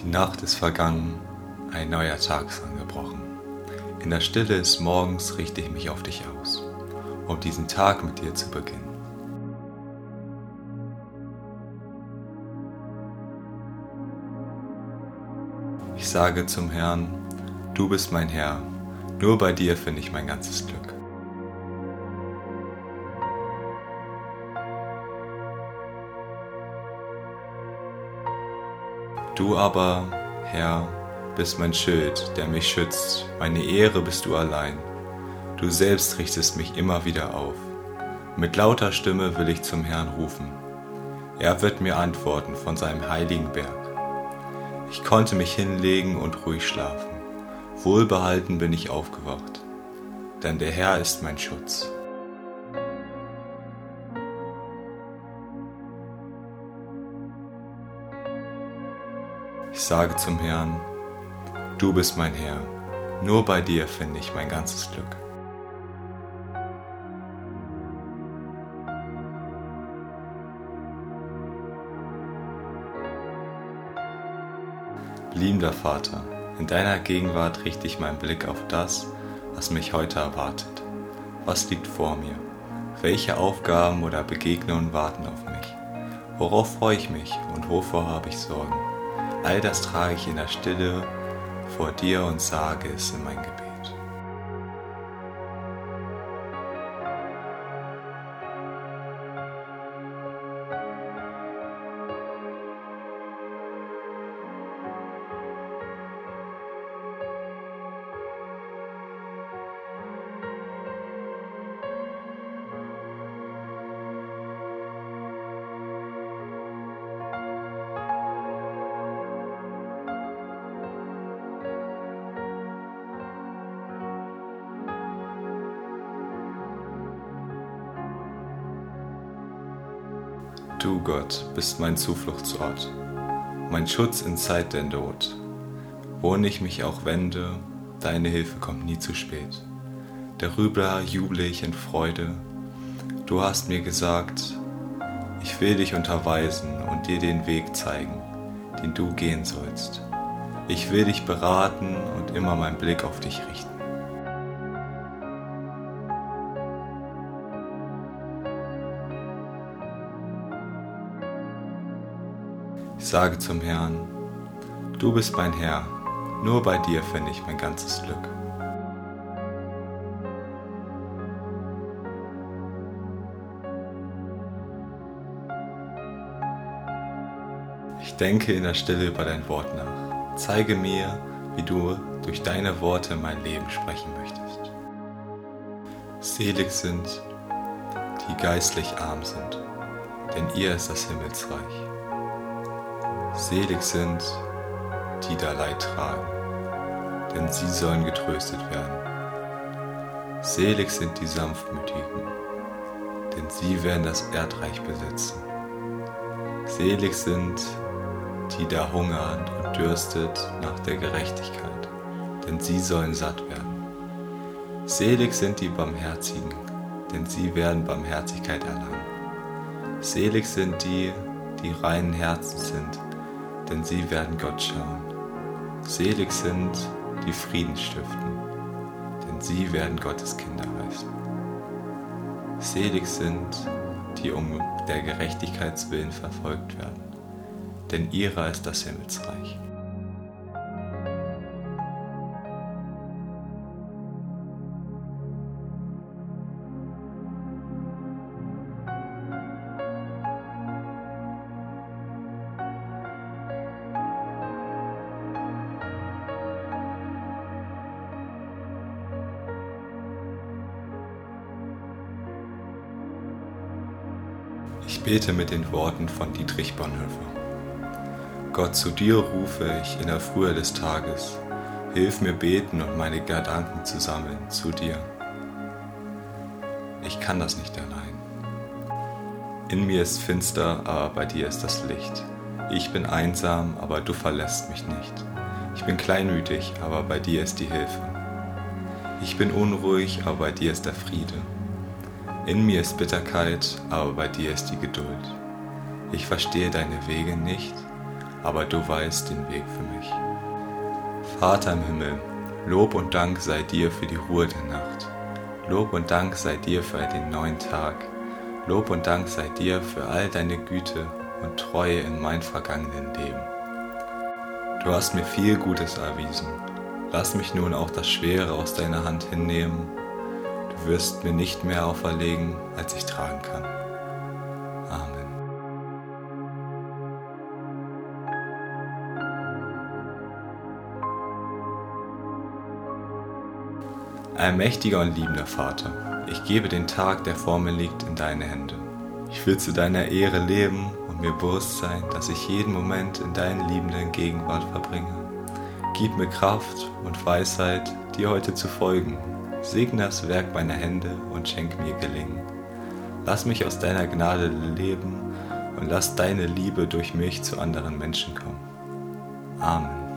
Die Nacht ist vergangen, ein neuer Tag ist angebrochen. In der Stille des Morgens richte ich mich auf dich aus, um diesen Tag mit dir zu beginnen. Ich sage zum Herrn, du bist mein Herr, nur bei dir finde ich mein ganzes Glück. Du aber, Herr, bist mein Schild, der mich schützt, meine Ehre bist du allein. Du selbst richtest mich immer wieder auf. Mit lauter Stimme will ich zum Herrn rufen. Er wird mir antworten von seinem heiligen Berg. Ich konnte mich hinlegen und ruhig schlafen. Wohlbehalten bin ich aufgewacht, denn der Herr ist mein Schutz. Ich sage zum Herrn, du bist mein Herr, nur bei dir finde ich mein ganzes Glück. Liebender Vater, in deiner Gegenwart richte ich meinen Blick auf das, was mich heute erwartet. Was liegt vor mir? Welche Aufgaben oder Begegnungen warten auf mich? Worauf freue ich mich und wovor habe ich Sorgen? All das trage ich in der Stille vor dir und sage es in mein Gebet. Du Gott bist mein Zufluchtsort, mein Schutz in Zeit der Not. Wohin ich mich auch wende, deine Hilfe kommt nie zu spät. Darüber juble ich in Freude. Du hast mir gesagt, ich will dich unterweisen und dir den Weg zeigen, den du gehen sollst. Ich will dich beraten und immer meinen Blick auf dich richten. Sage zum Herrn, du bist mein Herr, nur bei dir finde ich mein ganzes Glück. Ich denke in der Stille über dein Wort nach. Zeige mir, wie du durch deine Worte mein Leben sprechen möchtest. Selig sind, die geistlich arm sind, denn ihr ist das Himmelsreich. Selig sind, die da Leid tragen, denn sie sollen getröstet werden. Selig sind die Sanftmütigen, denn sie werden das Erdreich besitzen. Selig sind, die da hungern und dürstet nach der Gerechtigkeit, denn sie sollen satt werden. Selig sind die Barmherzigen, denn sie werden Barmherzigkeit erlangen. Selig sind die, die reinen Herzens sind, denn sie werden Gott schauen. Selig sind die Frieden stiften, denn sie werden Gottes Kinder heißen. Selig sind, die um der Gerechtigkeitswillen verfolgt werden, denn ihrer ist das Himmelsreich. Ich bete mit den Worten von Dietrich Bonhoeffer. Gott, zu dir rufe ich in der Frühe des Tages. Hilf mir beten und meine Gedanken zu sammeln zu dir. Ich kann das nicht allein. In mir ist finster, aber bei dir ist das Licht. Ich bin einsam, aber du verlässt mich nicht. Ich bin kleinmütig, aber bei dir ist die Hilfe. Ich bin unruhig, aber bei dir ist der Friede. In mir ist Bitterkeit, aber bei dir ist die Geduld. Ich verstehe deine Wege nicht, aber du weißt den Weg für mich. Vater im Himmel, Lob und Dank sei dir für die Ruhe der Nacht. Lob und Dank sei dir für den neuen Tag. Lob und Dank sei dir für all deine Güte und Treue in mein vergangenen Leben. Du hast mir viel Gutes erwiesen. Lass mich nun auch das Schwere aus deiner Hand hinnehmen. Wirst mir nicht mehr auferlegen, als ich tragen kann. Amen. Allmächtiger und liebender Vater, ich gebe den Tag, der vor mir liegt, in deine Hände. Ich will zu deiner Ehre leben und mir bewusst sein, dass ich jeden Moment in deinen liebenden Gegenwart verbringe. Gib mir Kraft und Weisheit, dir heute zu folgen. Segne das Werk meiner Hände und schenk mir Gelingen. Lass mich aus deiner Gnade leben und lass deine Liebe durch mich zu anderen Menschen kommen. Amen.